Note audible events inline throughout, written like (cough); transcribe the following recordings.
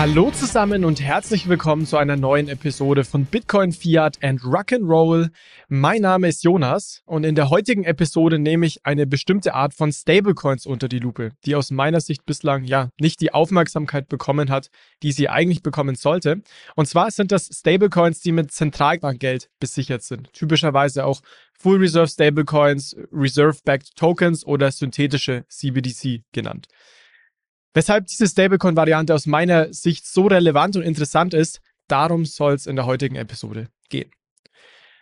Hallo zusammen und herzlich willkommen zu einer neuen Episode von Bitcoin, Fiat and Rock'n'Roll. Mein Name ist Jonas und in der heutigen Episode nehme ich eine bestimmte Art von Stablecoins unter die Lupe, die aus meiner Sicht bislang ja nicht die Aufmerksamkeit bekommen hat, die sie eigentlich bekommen sollte. Und zwar sind das Stablecoins, die mit Zentralbankgeld besichert sind. Typischerweise auch Full Reserve Stablecoins, Reserve-Backed Tokens oder synthetische CBDC genannt. Weshalb diese Stablecoin-Variante aus meiner Sicht so relevant und interessant ist, darum soll es in der heutigen Episode gehen.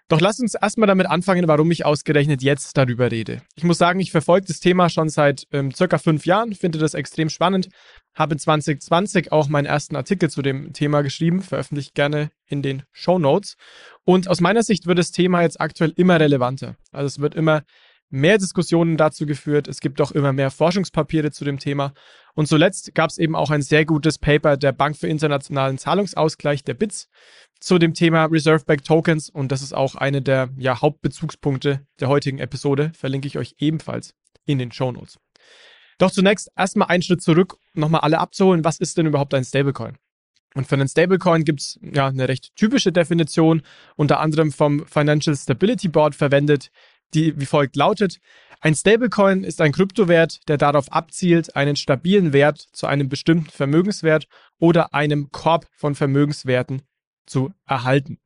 Doch lasst uns erstmal damit anfangen, warum ich ausgerechnet jetzt darüber rede. Ich muss sagen, ich verfolge das Thema schon seit ähm, circa fünf Jahren, finde das extrem spannend, habe 2020 auch meinen ersten Artikel zu dem Thema geschrieben, veröffentlicht gerne in den Show Notes. Und aus meiner Sicht wird das Thema jetzt aktuell immer relevanter. Also es wird immer mehr Diskussionen dazu geführt. Es gibt auch immer mehr Forschungspapiere zu dem Thema. Und zuletzt gab es eben auch ein sehr gutes Paper der Bank für internationalen Zahlungsausgleich, der BITS, zu dem Thema Reserve-Backed Tokens. Und das ist auch eine der ja, Hauptbezugspunkte der heutigen Episode. Verlinke ich euch ebenfalls in den Show Notes. Doch zunächst erstmal einen Schritt zurück, nochmal alle abzuholen. Was ist denn überhaupt ein Stablecoin? Und für einen Stablecoin gibt es ja eine recht typische Definition, unter anderem vom Financial Stability Board verwendet, die wie folgt lautet. Ein Stablecoin ist ein Kryptowert, der darauf abzielt, einen stabilen Wert zu einem bestimmten Vermögenswert oder einem Korb von Vermögenswerten zu erhalten.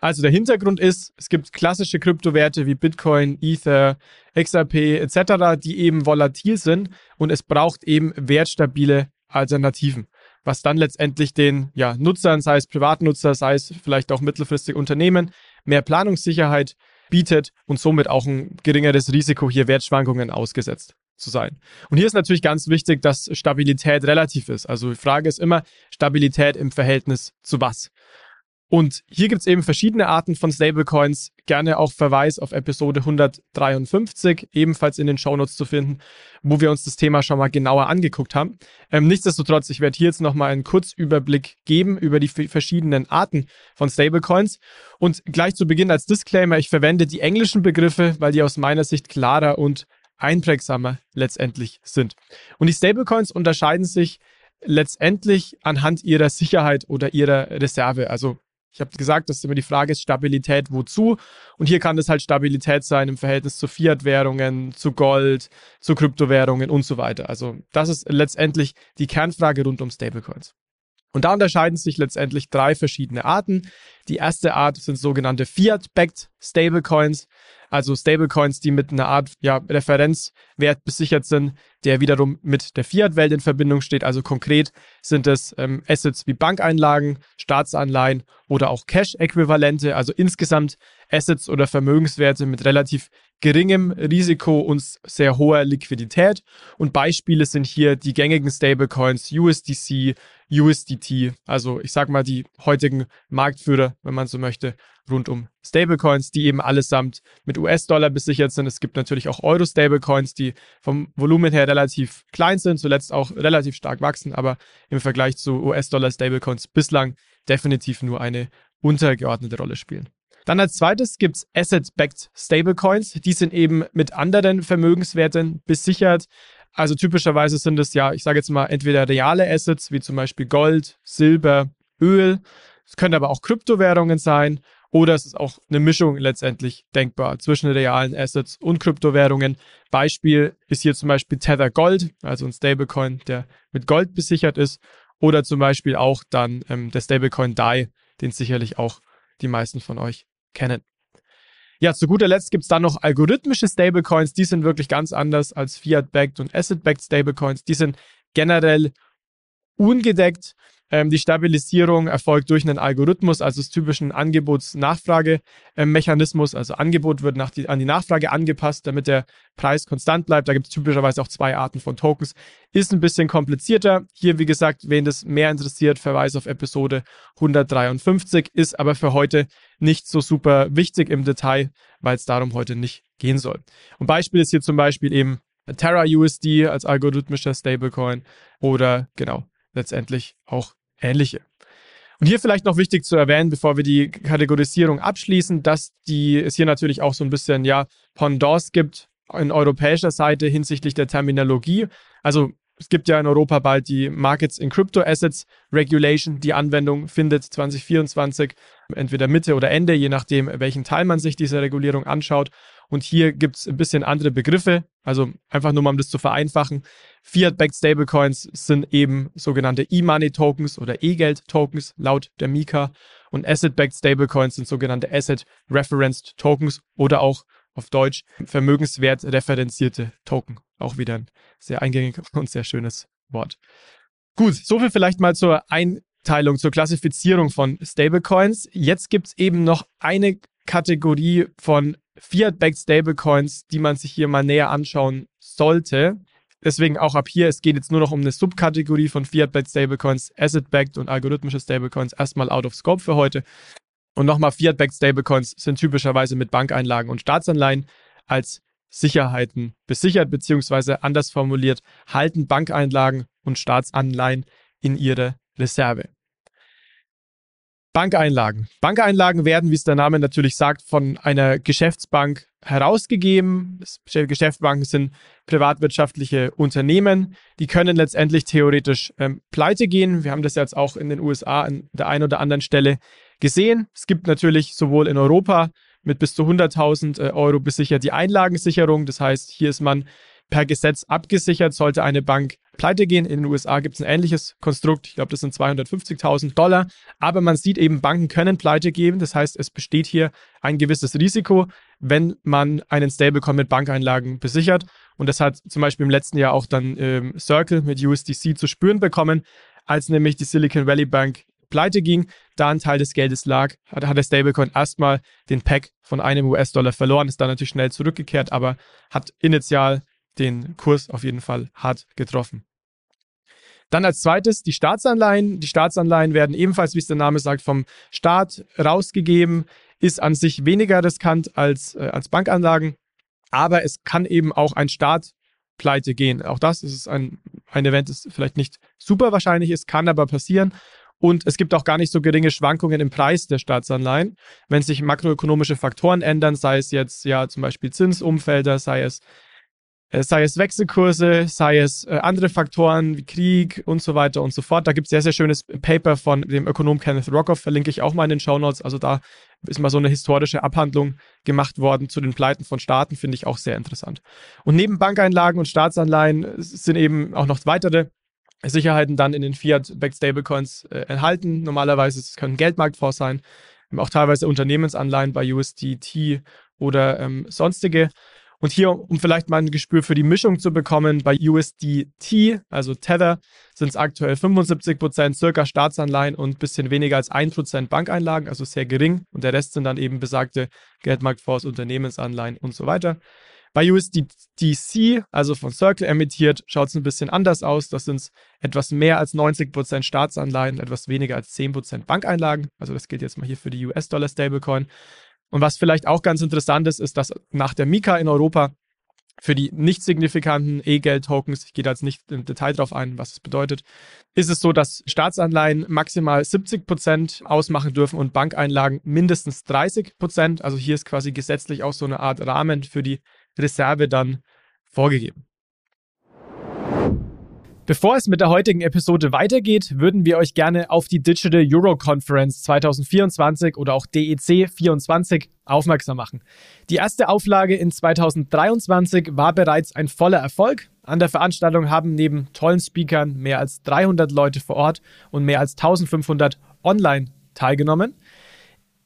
Also der Hintergrund ist, es gibt klassische Kryptowerte wie Bitcoin, Ether, XRP etc., die eben volatil sind und es braucht eben wertstabile Alternativen, was dann letztendlich den ja, Nutzern, sei es Privatnutzer, sei es vielleicht auch mittelfristig Unternehmen, mehr Planungssicherheit bietet und somit auch ein geringeres Risiko, hier Wertschwankungen ausgesetzt zu sein. Und hier ist natürlich ganz wichtig, dass Stabilität relativ ist. Also die Frage ist immer Stabilität im Verhältnis zu was. Und hier gibt es eben verschiedene Arten von Stablecoins. Gerne auch Verweis auf Episode 153, ebenfalls in den Shownotes zu finden, wo wir uns das Thema schon mal genauer angeguckt haben. Ähm, nichtsdestotrotz, ich werde hier jetzt nochmal einen Kurzüberblick geben über die verschiedenen Arten von Stablecoins. Und gleich zu Beginn als Disclaimer, ich verwende die englischen Begriffe, weil die aus meiner Sicht klarer und einprägsamer letztendlich sind. Und die Stablecoins unterscheiden sich letztendlich anhand ihrer Sicherheit oder ihrer Reserve. Also ich habe gesagt, dass immer die Frage ist, Stabilität wozu? Und hier kann das halt Stabilität sein im Verhältnis zu Fiat-Währungen, zu Gold, zu Kryptowährungen und so weiter. Also das ist letztendlich die Kernfrage rund um Stablecoins. Und da unterscheiden sich letztendlich drei verschiedene Arten. Die erste Art sind sogenannte Fiat-backed Stablecoins, also Stablecoins, die mit einer Art ja, Referenzwert besichert sind, der wiederum mit der Fiat-Welt in Verbindung steht. Also konkret sind es ähm, Assets wie Bankeinlagen, Staatsanleihen oder auch Cash-Äquivalente, also insgesamt Assets oder Vermögenswerte mit relativ geringem Risiko und sehr hoher Liquidität. Und Beispiele sind hier die gängigen Stablecoins USDC, USDT, also ich sag mal die heutigen Marktführer, wenn man so möchte, rund um Stablecoins, die eben allesamt mit US-Dollar besichert sind. Es gibt natürlich auch Euro-Stablecoins, die vom Volumen her relativ klein sind, zuletzt auch relativ stark wachsen, aber im Vergleich zu US-Dollar-Stablecoins bislang definitiv nur eine untergeordnete Rolle spielen. Dann als zweites gibt's Asset-Backed Stablecoins. Die sind eben mit anderen Vermögenswerten besichert. Also typischerweise sind es ja, ich sage jetzt mal, entweder reale Assets, wie zum Beispiel Gold, Silber, Öl. Es können aber auch Kryptowährungen sein oder es ist auch eine Mischung letztendlich denkbar zwischen realen Assets und Kryptowährungen. Beispiel ist hier zum Beispiel Tether Gold, also ein Stablecoin, der mit Gold besichert ist. Oder zum Beispiel auch dann ähm, der Stablecoin DAI, den sicherlich auch die meisten von euch kennen. Ja, zu guter Letzt gibt's dann noch algorithmische Stablecoins. Die sind wirklich ganz anders als Fiat-backed und Asset-backed Stablecoins. Die sind generell ungedeckt. Ähm, die Stabilisierung erfolgt durch einen Algorithmus, also des typischen Angebots-Nachfrage-Mechanismus. Also Angebot wird die, an die Nachfrage angepasst, damit der Preis konstant bleibt. Da gibt es typischerweise auch zwei Arten von Tokens. Ist ein bisschen komplizierter. Hier, wie gesagt, wen das mehr interessiert, Verweis auf Episode 153, ist aber für heute nicht so super wichtig im Detail, weil es darum heute nicht gehen soll. Und Beispiel ist hier zum Beispiel eben Terra USD als algorithmischer Stablecoin oder genau letztendlich auch ähnliche. Und hier vielleicht noch wichtig zu erwähnen, bevor wir die Kategorisierung abschließen, dass die, es hier natürlich auch so ein bisschen, ja, Pendants gibt in europäischer Seite hinsichtlich der Terminologie. Also Es gibt ja in Europa bald die Markets in Crypto Assets Regulation. Die Anwendung findet 2024 entweder Mitte oder Ende, je nachdem, welchen Teil man sich dieser Regulierung anschaut. Und hier gibt es ein bisschen andere Begriffe. Also einfach nur mal, um das zu vereinfachen. Fiat-backed Stablecoins sind eben sogenannte E-Money-Tokens oder E-Geld-Tokens laut der Mika. Und Asset-backed Stablecoins sind sogenannte Asset-Referenced Tokens oder auch auf Deutsch Vermögenswert referenzierte Token. Auch wieder ein sehr eingängiges (laughs) und sehr schönes Wort. Gut, soviel vielleicht mal zur Einteilung, zur Klassifizierung von Stablecoins. Jetzt gibt es eben noch eine Kategorie von Fiat-backed Stablecoins, die man sich hier mal näher anschauen sollte. Deswegen auch ab hier, es geht jetzt nur noch um eine Subkategorie von Fiat-backed Stablecoins, Asset-backed und algorithmische Stablecoins, erstmal out of scope für heute. Und nochmal, Fiat-backed Stablecoins sind typischerweise mit Bankeinlagen und Staatsanleihen als Sicherheiten besichert, beziehungsweise anders formuliert, halten Bankeinlagen und Staatsanleihen in ihre Reserve. Bankeinlagen. Bankeinlagen werden, wie es der Name natürlich sagt, von einer Geschäftsbank herausgegeben. Geschäftsbanken sind privatwirtschaftliche Unternehmen. Die können letztendlich theoretisch ähm, pleite gehen. Wir haben das jetzt auch in den USA an der einen oder anderen Stelle gesehen. Es gibt natürlich sowohl in Europa mit bis zu 100.000 äh, Euro besichert die Einlagensicherung. Das heißt, hier ist man per Gesetz abgesichert, sollte eine Bank pleite gehen. In den USA gibt es ein ähnliches Konstrukt. Ich glaube, das sind 250.000 Dollar. Aber man sieht eben, Banken können pleite geben. Das heißt, es besteht hier ein gewisses Risiko, wenn man einen Stablecoin mit Bankeinlagen besichert. Und das hat zum Beispiel im letzten Jahr auch dann ähm, Circle mit USDC zu spüren bekommen, als nämlich die Silicon Valley Bank pleite ging, da ein Teil des Geldes lag, hat, hat der Stablecoin erstmal den Pack von einem US-Dollar verloren, ist dann natürlich schnell zurückgekehrt, aber hat initial den Kurs auf jeden Fall hart getroffen. Dann als zweites die Staatsanleihen. Die Staatsanleihen werden ebenfalls, wie es der Name sagt, vom Staat rausgegeben, ist an sich weniger riskant als, äh, als Bankanlagen, aber es kann eben auch ein Staat pleite gehen. Auch das ist ein, ein Event, das vielleicht nicht super wahrscheinlich ist, kann aber passieren. Und es gibt auch gar nicht so geringe Schwankungen im Preis der Staatsanleihen. Wenn sich makroökonomische Faktoren ändern, sei es jetzt ja zum Beispiel Zinsumfelder, sei es sei es Wechselkurse, sei es äh, andere Faktoren wie Krieg und so weiter und so fort. Da gibt es sehr, sehr schönes Paper von dem Ökonom Kenneth Rockoff, verlinke ich auch mal in den Show Notes. Also da ist mal so eine historische Abhandlung gemacht worden zu den Pleiten von Staaten, finde ich auch sehr interessant. Und neben Bankeinlagen und Staatsanleihen sind eben auch noch weitere Sicherheiten dann in den Fiat-Backed Stablecoins äh, enthalten. Normalerweise können Geldmarktfonds sein, auch teilweise Unternehmensanleihen bei USDT oder ähm, sonstige. Und hier, um vielleicht mal ein Gespür für die Mischung zu bekommen, bei USDT, also Tether, sind es aktuell 75% circa Staatsanleihen und ein bisschen weniger als 1% Bankeinlagen, also sehr gering. Und der Rest sind dann eben besagte Geldmarktfonds, Unternehmensanleihen und so weiter. Bei USDC, also von Circle emittiert, schaut es ein bisschen anders aus. Das sind etwas mehr als 90% Staatsanleihen, etwas weniger als 10% Bankeinlagen. Also das gilt jetzt mal hier für die US-Dollar Stablecoin. Und was vielleicht auch ganz interessant ist, ist, dass nach der Mika in Europa für die nicht signifikanten E-Geld-Tokens, ich gehe da jetzt nicht im Detail drauf ein, was es bedeutet, ist es so, dass Staatsanleihen maximal 70 Prozent ausmachen dürfen und Bankeinlagen mindestens 30 Prozent. Also hier ist quasi gesetzlich auch so eine Art Rahmen für die Reserve dann vorgegeben. Bevor es mit der heutigen Episode weitergeht, würden wir euch gerne auf die Digital Euro Conference 2024 oder auch DEC 24 aufmerksam machen. Die erste Auflage in 2023 war bereits ein voller Erfolg. An der Veranstaltung haben neben tollen Speakern mehr als 300 Leute vor Ort und mehr als 1500 online teilgenommen.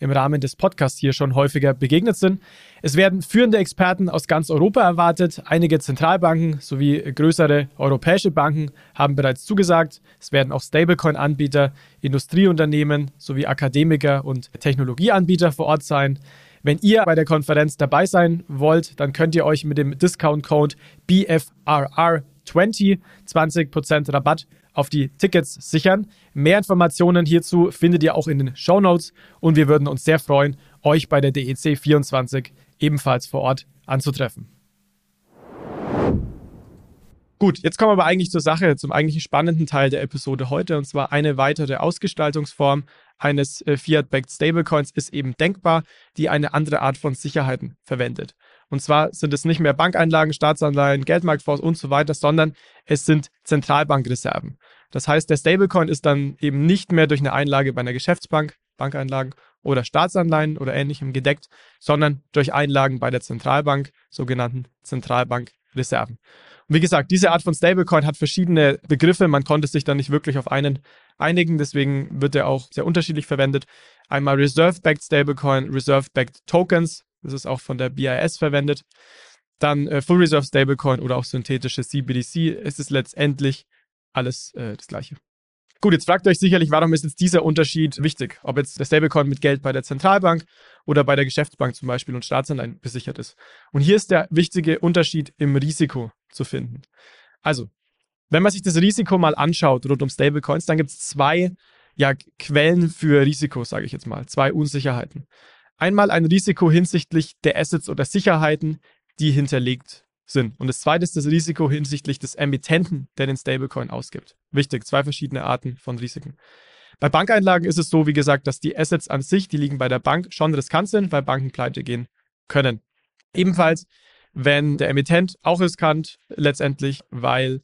im Rahmen des Podcasts hier schon häufiger begegnet sind. Es werden führende Experten aus ganz Europa erwartet. Einige Zentralbanken sowie größere europäische Banken haben bereits zugesagt. Es werden auch Stablecoin-Anbieter, Industrieunternehmen sowie Akademiker und Technologieanbieter vor Ort sein. Wenn ihr bei der Konferenz dabei sein wollt, dann könnt ihr euch mit dem Discount-Code BFRR20 20% Rabatt auf die Tickets sichern. Mehr Informationen hierzu findet ihr auch in den Show Notes und wir würden uns sehr freuen, euch bei der DEC 24 ebenfalls vor Ort anzutreffen. Gut, jetzt kommen wir aber eigentlich zur Sache, zum eigentlichen spannenden Teil der Episode heute, und zwar eine weitere Ausgestaltungsform eines äh, Fiat-backed Stablecoins ist eben denkbar, die eine andere Art von Sicherheiten verwendet. Und zwar sind es nicht mehr Bankeinlagen, Staatsanleihen, Geldmarktfonds und so weiter, sondern es sind Zentralbankreserven. Das heißt, der Stablecoin ist dann eben nicht mehr durch eine Einlage bei einer Geschäftsbank, Bankeinlagen oder Staatsanleihen oder ähnlichem gedeckt, sondern durch Einlagen bei der Zentralbank, sogenannten Zentralbankreserven wie gesagt, diese Art von Stablecoin hat verschiedene Begriffe. Man konnte sich da nicht wirklich auf einen einigen, deswegen wird er auch sehr unterschiedlich verwendet. Einmal Reserve-Backed Stablecoin, Reserve-Backed Tokens, das ist auch von der BIS verwendet. Dann äh, Full Reserve Stablecoin oder auch synthetische CBDC. Es ist letztendlich alles äh, das gleiche. Gut, jetzt fragt ihr euch sicherlich, warum ist jetzt dieser Unterschied wichtig? Ob jetzt der Stablecoin mit Geld bei der Zentralbank oder bei der Geschäftsbank zum Beispiel und Staatsanleihen besichert ist. Und hier ist der wichtige Unterschied im Risiko zu finden. Also, wenn man sich das Risiko mal anschaut rund um Stablecoins, dann gibt es zwei ja, Quellen für Risiko, sage ich jetzt mal, zwei Unsicherheiten. Einmal ein Risiko hinsichtlich der Assets oder Sicherheiten, die hinterlegt sind. Und das zweite ist das Risiko hinsichtlich des Emittenten, der den Stablecoin ausgibt. Wichtig, zwei verschiedene Arten von Risiken. Bei Bankeinlagen ist es so, wie gesagt, dass die Assets an sich, die liegen bei der Bank, schon riskant sind, weil Banken pleite gehen können. Ebenfalls, wenn der Emittent auch riskant, letztendlich, weil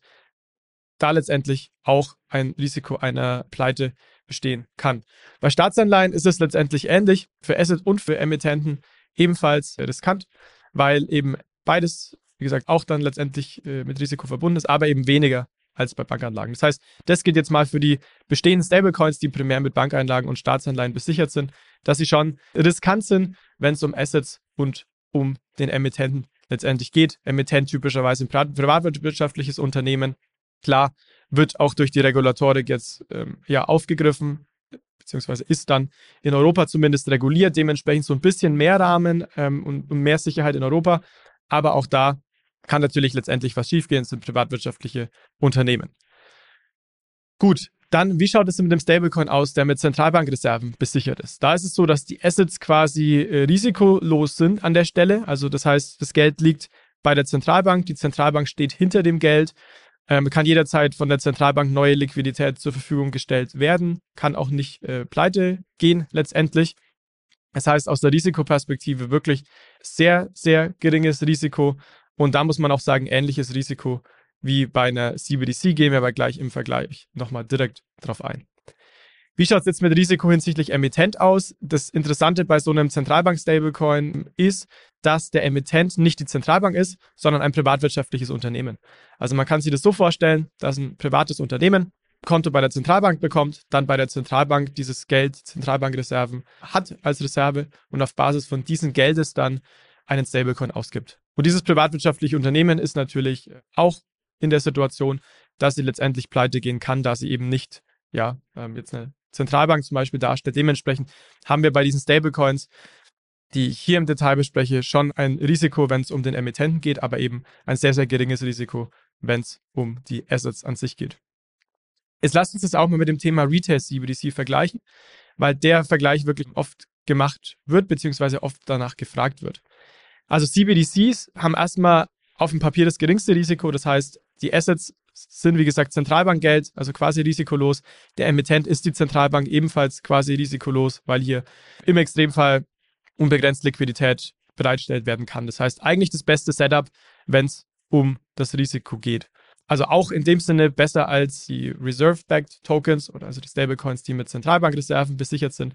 da letztendlich auch ein Risiko einer Pleite bestehen kann. Bei Staatsanleihen ist es letztendlich ähnlich, für Asset und für Emittenten ebenfalls riskant, weil eben beides wie gesagt, auch dann letztendlich äh, mit Risiko verbunden ist, aber eben weniger als bei Bankanlagen. Das heißt, das geht jetzt mal für die bestehenden Stablecoins, die primär mit Bankeinlagen und Staatsanleihen besichert sind, dass sie schon riskant sind, wenn es um Assets und um den Emittenten letztendlich geht. Emittent typischerweise ein privatwirtschaftliches Unternehmen. Klar, wird auch durch die Regulatorik jetzt ähm, ja aufgegriffen, beziehungsweise ist dann in Europa zumindest reguliert, dementsprechend so ein bisschen mehr Rahmen ähm, und, und mehr Sicherheit in Europa. Aber auch da kann natürlich letztendlich was schiefgehen, sind privatwirtschaftliche Unternehmen. Gut, dann, wie schaut es mit dem Stablecoin aus, der mit Zentralbankreserven besichert ist? Da ist es so, dass die Assets quasi äh, risikolos sind an der Stelle. Also das heißt, das Geld liegt bei der Zentralbank, die Zentralbank steht hinter dem Geld, ähm, kann jederzeit von der Zentralbank neue Liquidität zur Verfügung gestellt werden, kann auch nicht äh, pleite gehen letztendlich. Das heißt, aus der Risikoperspektive wirklich sehr, sehr geringes Risiko. Und da muss man auch sagen, ähnliches Risiko wie bei einer CBDC gehen wir aber gleich im Vergleich nochmal direkt drauf ein. Wie schaut es jetzt mit Risiko hinsichtlich Emittent aus? Das Interessante bei so einem Zentralbank-Stablecoin ist, dass der Emittent nicht die Zentralbank ist, sondern ein privatwirtschaftliches Unternehmen. Also man kann sich das so vorstellen, dass ein privates Unternehmen Konto bei der Zentralbank bekommt, dann bei der Zentralbank dieses Geld, Zentralbankreserven hat als Reserve und auf Basis von diesem Geldes dann einen Stablecoin ausgibt. Und dieses privatwirtschaftliche Unternehmen ist natürlich auch in der Situation, dass sie letztendlich pleite gehen kann, da sie eben nicht, ja, ähm, jetzt eine Zentralbank zum Beispiel darstellt. Dementsprechend haben wir bei diesen Stablecoins, die ich hier im Detail bespreche, schon ein Risiko, wenn es um den Emittenten geht, aber eben ein sehr, sehr geringes Risiko, wenn es um die Assets an sich geht. Jetzt lasst uns das auch mal mit dem Thema Retail CBDC vergleichen, weil der Vergleich wirklich oft gemacht wird, beziehungsweise oft danach gefragt wird. Also CBDCs haben erstmal auf dem Papier das geringste Risiko, das heißt, die Assets sind wie gesagt Zentralbankgeld, also quasi risikolos. Der Emittent ist die Zentralbank ebenfalls quasi risikolos, weil hier im Extremfall unbegrenzt Liquidität bereitgestellt werden kann. Das heißt, eigentlich das beste Setup, wenn es um das Risiko geht. Also auch in dem Sinne besser als die Reserve-Backed Tokens oder also die Stablecoins, die mit Zentralbankreserven besichert sind,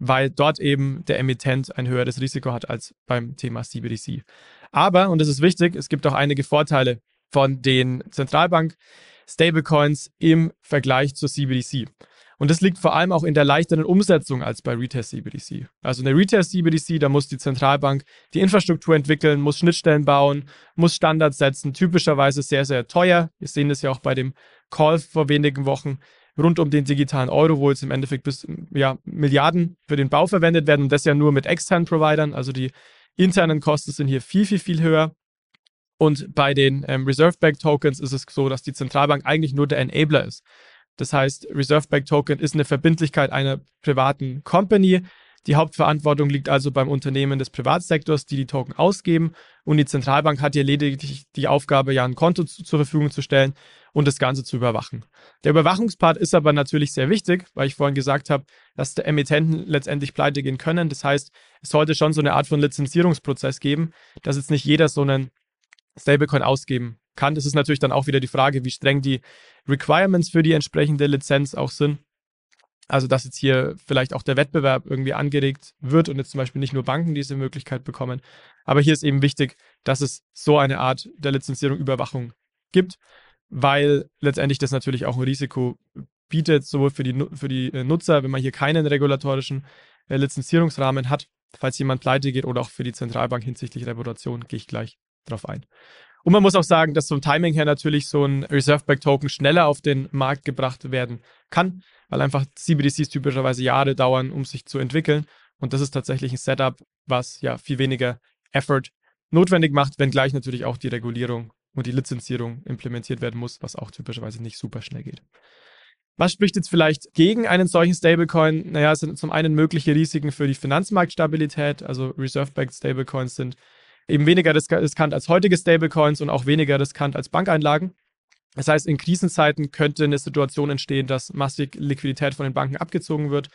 weil dort eben der Emittent ein höheres Risiko hat als beim Thema CBDC. Aber, und das ist wichtig, es gibt auch einige Vorteile von den Zentralbank-Stablecoins im Vergleich zur CBDC. Und das liegt vor allem auch in der leichteren Umsetzung als bei Retail CBDC. Also in der Retail CBDC, da muss die Zentralbank die Infrastruktur entwickeln, muss Schnittstellen bauen, muss Standards setzen, typischerweise sehr, sehr teuer. Wir sehen das ja auch bei dem Call vor wenigen Wochen rund um den digitalen Euro, wo jetzt im Endeffekt bis ja, Milliarden für den Bau verwendet werden und das ja nur mit externen Providern. Also die internen Kosten sind hier viel, viel, viel höher. Und bei den ähm, Reserve-Backed Tokens ist es so, dass die Zentralbank eigentlich nur der Enabler ist. Das heißt, Reserve Back Token ist eine Verbindlichkeit einer privaten Company, Die Hauptverantwortung liegt also beim Unternehmen des Privatsektors, die die Token ausgeben. Und die Zentralbank hat hier lediglich die Aufgabe, ja ein Konto zu, zur Verfügung zu stellen und das Ganze zu überwachen. Der Überwachungspart ist aber natürlich sehr wichtig, weil ich vorhin gesagt habe, dass der Emittenten letztendlich pleite gehen können. Das heißt, es sollte schon so eine Art von Lizenzierungsprozess geben, dass jetzt nicht jeder so einen Stablecoin ausgeben kann. Das ist natürlich dann auch wieder die Frage, wie streng die Requirements für die entsprechende Lizenz auch sind. Also, dass jetzt hier vielleicht auch der Wettbewerb irgendwie angeregt wird und jetzt zum Beispiel nicht nur Banken diese Möglichkeit bekommen. Aber hier ist eben wichtig, dass es so eine Art der Lizenzierung, Überwachung gibt, weil letztendlich das natürlich auch ein Risiko bietet, sowohl für die, für die äh, Nutzer, wenn man hier keinen regulatorischen äh, Lizenzierungsrahmen hat, falls jemand pleite geht, oder auch für die Zentralbank hinsichtlich Reputation, gehe ich gleich drauf ein. Und man muss auch sagen, dass vom Timing her natürlich so ein Reserve-Back-Token schneller auf den Markt gebracht werden kann, weil einfach CBDCs typischerweise Jahre dauern, um sich zu entwickeln. Und das ist tatsächlich ein Setup, was ja viel weniger Effort notwendig macht, wenngleich natürlich auch die Regulierung und die Lizenzierung implementiert werden muss, was auch typischerweise nicht super schnell geht. Was spricht jetzt vielleicht gegen einen solchen Stablecoin? Naja, es sind zum einen mögliche Risiken für die Finanzmarktstabilität, also Reserve-Backed Stablecoins sind eben weniger riskant als heutige Stablecoins und auch weniger riskant als Bankeinlagen. Das heißt, in Krisenzeiten könnte eine Situation entstehen, dass massig Liquidität von den Banken abgezogen wird,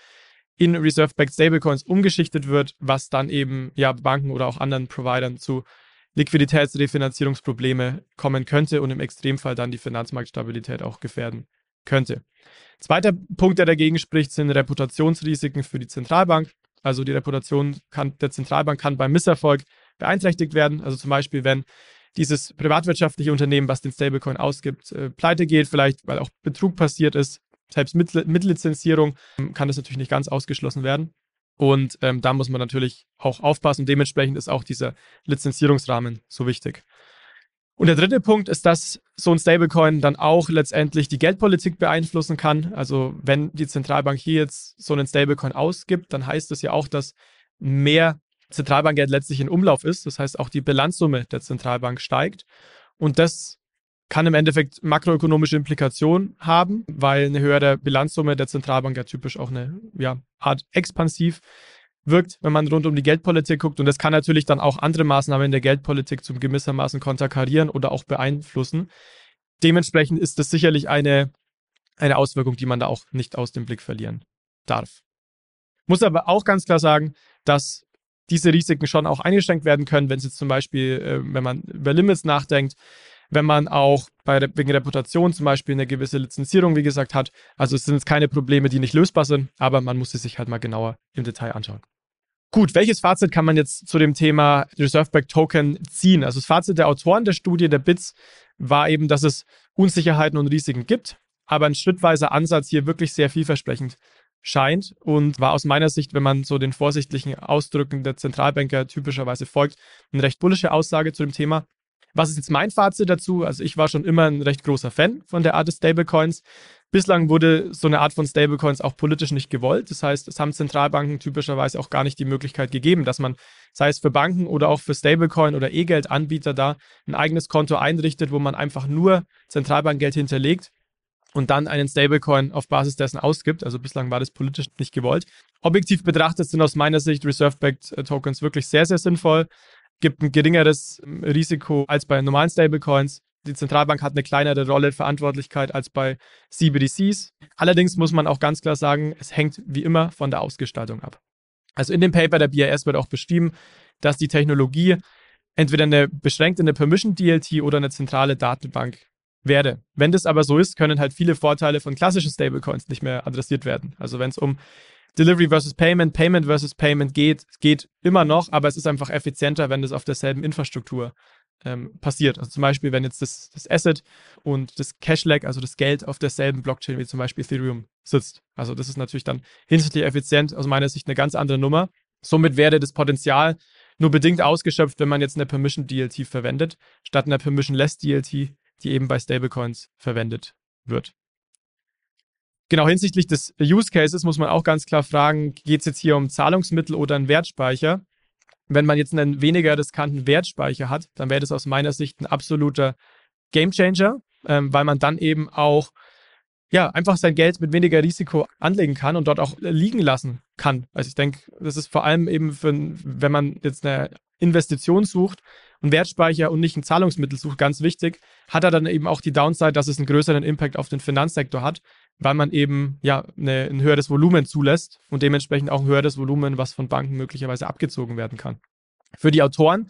in Reserve-Backed Stablecoins umgeschichtet wird, was dann eben ja Banken oder auch anderen Providern zu Liquiditätsrefinanzierungsprobleme kommen könnte und im Extremfall dann die Finanzmarktstabilität auch gefährden könnte. Zweiter Punkt, der dagegen spricht, sind Reputationsrisiken für die Zentralbank. Also die Reputation kann, der Zentralbank kann beim Misserfolg beeinträchtigt werden. Also zum Beispiel, wenn dieses privatwirtschaftliche Unternehmen, was den Stablecoin ausgibt, äh, pleite geht, vielleicht weil auch Betrug passiert ist, selbst mit, mit Lizenzierung ähm, kann das natürlich nicht ganz ausgeschlossen werden. Und ähm, da muss man natürlich auch aufpassen. Und dementsprechend ist auch dieser Lizenzierungsrahmen so wichtig. Und der dritte Punkt ist, dass so ein Stablecoin dann auch letztendlich die Geldpolitik beeinflussen kann. Also wenn die Zentralbank hier jetzt so einen Stablecoin ausgibt, dann heißt das ja auch, dass mehr Zentralbankgeld letztlich in Umlauf ist. Das heißt, auch die Bilanzsumme der Zentralbank steigt. Und das kann im Endeffekt makroökonomische Implikationen haben, weil eine höhere Bilanzsumme der Zentralbank ja typisch auch eine ja, Art expansiv wirkt, wenn man rund um die Geldpolitik guckt. Und das kann natürlich dann auch andere Maßnahmen in der Geldpolitik zum gewissermaßen konterkarieren oder auch beeinflussen. Dementsprechend ist das sicherlich eine, eine Auswirkung, die man da auch nicht aus dem Blick verlieren darf. Muss aber auch ganz klar sagen, dass diese Risiken schon auch eingeschränkt werden können, wenn es zum Beispiel, äh, wenn man über Limits nachdenkt, wenn man auch bei, wegen Reputation zum Beispiel eine gewisse Lizenzierung, wie gesagt, hat. Also es sind jetzt keine Probleme, die nicht lösbar sind, aber man muss sie sich halt mal genauer im Detail anschauen. Gut, welches Fazit kann man jetzt zu dem Thema Reserve-Back Token ziehen? Also das Fazit der Autoren der Studie der BITS war eben, dass es Unsicherheiten und Risiken gibt, aber ein schrittweiser Ansatz hier wirklich sehr vielversprechend scheint und war aus meiner Sicht, wenn man so den vorsichtlichen Ausdrücken der Zentralbanker typischerweise folgt, eine recht bullische Aussage zu dem Thema. Was ist jetzt mein Fazit dazu? Also ich war schon immer ein recht großer Fan von der Art des Stablecoins. Bislang wurde so eine Art von Stablecoins auch politisch nicht gewollt. Das heißt, es haben Zentralbanken typischerweise auch gar nicht die Möglichkeit gegeben, dass man, sei es für Banken oder auch für Stablecoin oder E-Geld-Anbieter da ein eigenes Konto einrichtet, wo man einfach nur Zentralbankgeld hinterlegt und dann einen Stablecoin auf Basis dessen ausgibt. Also bislang war das politisch nicht gewollt. Objektiv betrachtet sind aus meiner Sicht Reserve-Backed äh, Tokens wirklich sehr, sehr sinnvoll. Gibt ein geringeres ähm, Risiko als bei normalen Stablecoins. Die Zentralbank hat eine kleinere Rolle, Verantwortlichkeit als bei CBDCs. Allerdings muss man auch ganz klar sagen, es hängt wie immer von der Ausgestaltung ab. Also in dem Paper der BIS wird auch beschrieben, dass die Technologie entweder eine beschränkte Permission DLT oder eine zentrale Datenbank werde. Wenn das aber so ist, können halt viele Vorteile von klassischen Stablecoins nicht mehr adressiert werden. Also wenn es um Delivery versus Payment, Payment versus Payment geht, geht immer noch, aber es ist einfach effizienter, wenn das auf derselben Infrastruktur ähm, passiert. Also zum Beispiel, wenn jetzt das, das Asset und das Cash-Lag, also das Geld auf derselben Blockchain wie zum Beispiel Ethereum sitzt. Also das ist natürlich dann hinsichtlich effizient aus meiner Sicht eine ganz andere Nummer. Somit wäre das Potenzial nur bedingt ausgeschöpft, wenn man jetzt eine Permission DLT verwendet, statt einer Permission Less DLT, die eben bei Stablecoins verwendet wird. Genau, hinsichtlich des Use Cases muss man auch ganz klar fragen, geht es jetzt hier um Zahlungsmittel oder einen Wertspeicher? Wenn man jetzt einen weniger riskanten Wertspeicher hat, dann wäre das aus meiner Sicht ein absoluter Gamechanger, ähm, weil man dann eben auch ja, einfach sein Geld mit weniger Risiko anlegen kann und dort auch liegen lassen kann. Also ich denke, das ist vor allem eben für, wenn man jetzt eine Investition sucht, einen Wertspeicher und nicht ein Zahlungsmittel sucht, ganz wichtig, hat er dann eben auch die Downside, dass es einen größeren Impact auf den Finanzsektor hat, weil man eben ja eine, ein höheres Volumen zulässt und dementsprechend auch ein höheres Volumen, was von Banken möglicherweise abgezogen werden kann. Für die Autoren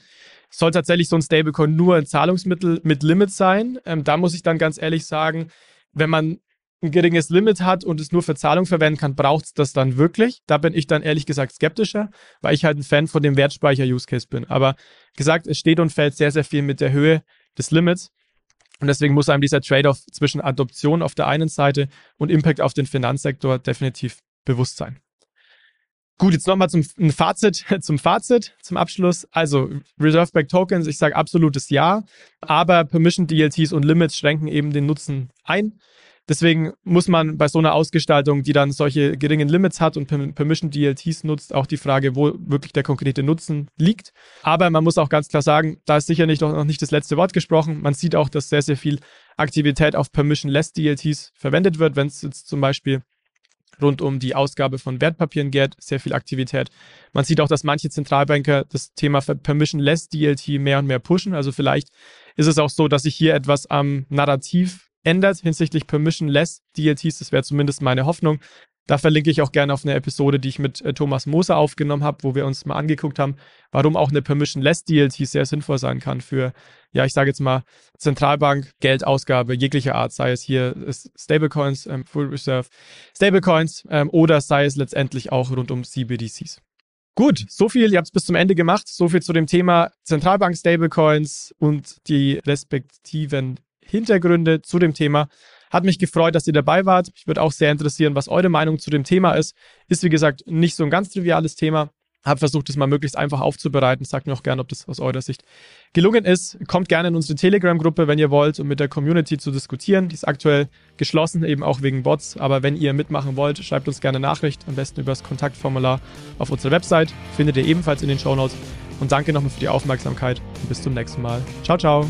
soll tatsächlich so ein Stablecoin nur ein Zahlungsmittel mit Limit sein. Ähm, da muss ich dann ganz ehrlich sagen, wenn man ein geringes Limit hat und es nur für Zahlung verwenden kann, braucht es das dann wirklich? Da bin ich dann ehrlich gesagt skeptischer, weil ich halt ein Fan von dem Wertspeicher-Use-Case bin. Aber gesagt, es steht und fällt sehr, sehr viel mit der Höhe des Limits. Und deswegen muss einem dieser Trade-off zwischen Adoption auf der einen Seite und Impact auf den Finanzsektor definitiv bewusst sein. Gut, jetzt nochmal zum Fazit, (laughs) zum Fazit, zum Abschluss. Also Reserve Back Tokens, ich sage absolutes Ja, aber Permission DLTs und Limits schränken eben den Nutzen ein. Deswegen muss man bei so einer Ausgestaltung, die dann solche geringen Limits hat und Permission DLTs nutzt, auch die Frage, wo wirklich der konkrete Nutzen liegt. Aber man muss auch ganz klar sagen, da ist sicher nicht, noch nicht das letzte Wort gesprochen. Man sieht auch, dass sehr, sehr viel Aktivität auf Permission-less DLTs verwendet wird, wenn es jetzt zum Beispiel rund um die Ausgabe von Wertpapieren geht, sehr viel Aktivität. Man sieht auch, dass manche Zentralbanker das Thema Permission-less DLT mehr und mehr pushen. Also vielleicht ist es auch so, dass sich hier etwas am Narrativ ändert hinsichtlich Permission-less DLTs. Das wäre zumindest meine Hoffnung. Da verlinke ich auch gerne auf eine Episode, die ich mit äh, Thomas Moser aufgenommen habe, wo wir uns mal angeguckt haben, warum auch eine Permission-less DLT sehr sinnvoll sein kann für, ja, ich sage jetzt mal, Zentralbank, Geldausgabe jeglicher Art, sei es hier Stablecoins, ähm, Full Reserve Stablecoins ähm, oder sei es letztendlich auch rund um CBDCs. Gut, so viel, ihr habt es bis zum Ende gemacht. So viel zu dem Thema Zentralbank Stablecoins und die respektiven Hintergründe zu dem Thema. Hat mich gefreut, dass ihr dabei wart. Ich würde auch sehr interessieren, was eure Meinung zu dem Thema ist. Ist, wie gesagt, nicht so ein ganz triviales Thema. Habe versucht, es mal möglichst einfach aufzubereiten. Sagt mir auch gerne, ob das aus eurer Sicht gelungen ist. Kommt gerne in unsere Telegram-Gruppe, wenn ihr wollt, um mit der Community zu diskutieren. Die ist aktuell geschlossen, eben auch wegen Bots. Aber wenn ihr mitmachen wollt, schreibt uns gerne Nachricht. Am besten über das Kontaktformular auf unserer Website. Findet ihr ebenfalls in den Show Notes. Und danke nochmal für die Aufmerksamkeit und bis zum nächsten Mal. Ciao, ciao.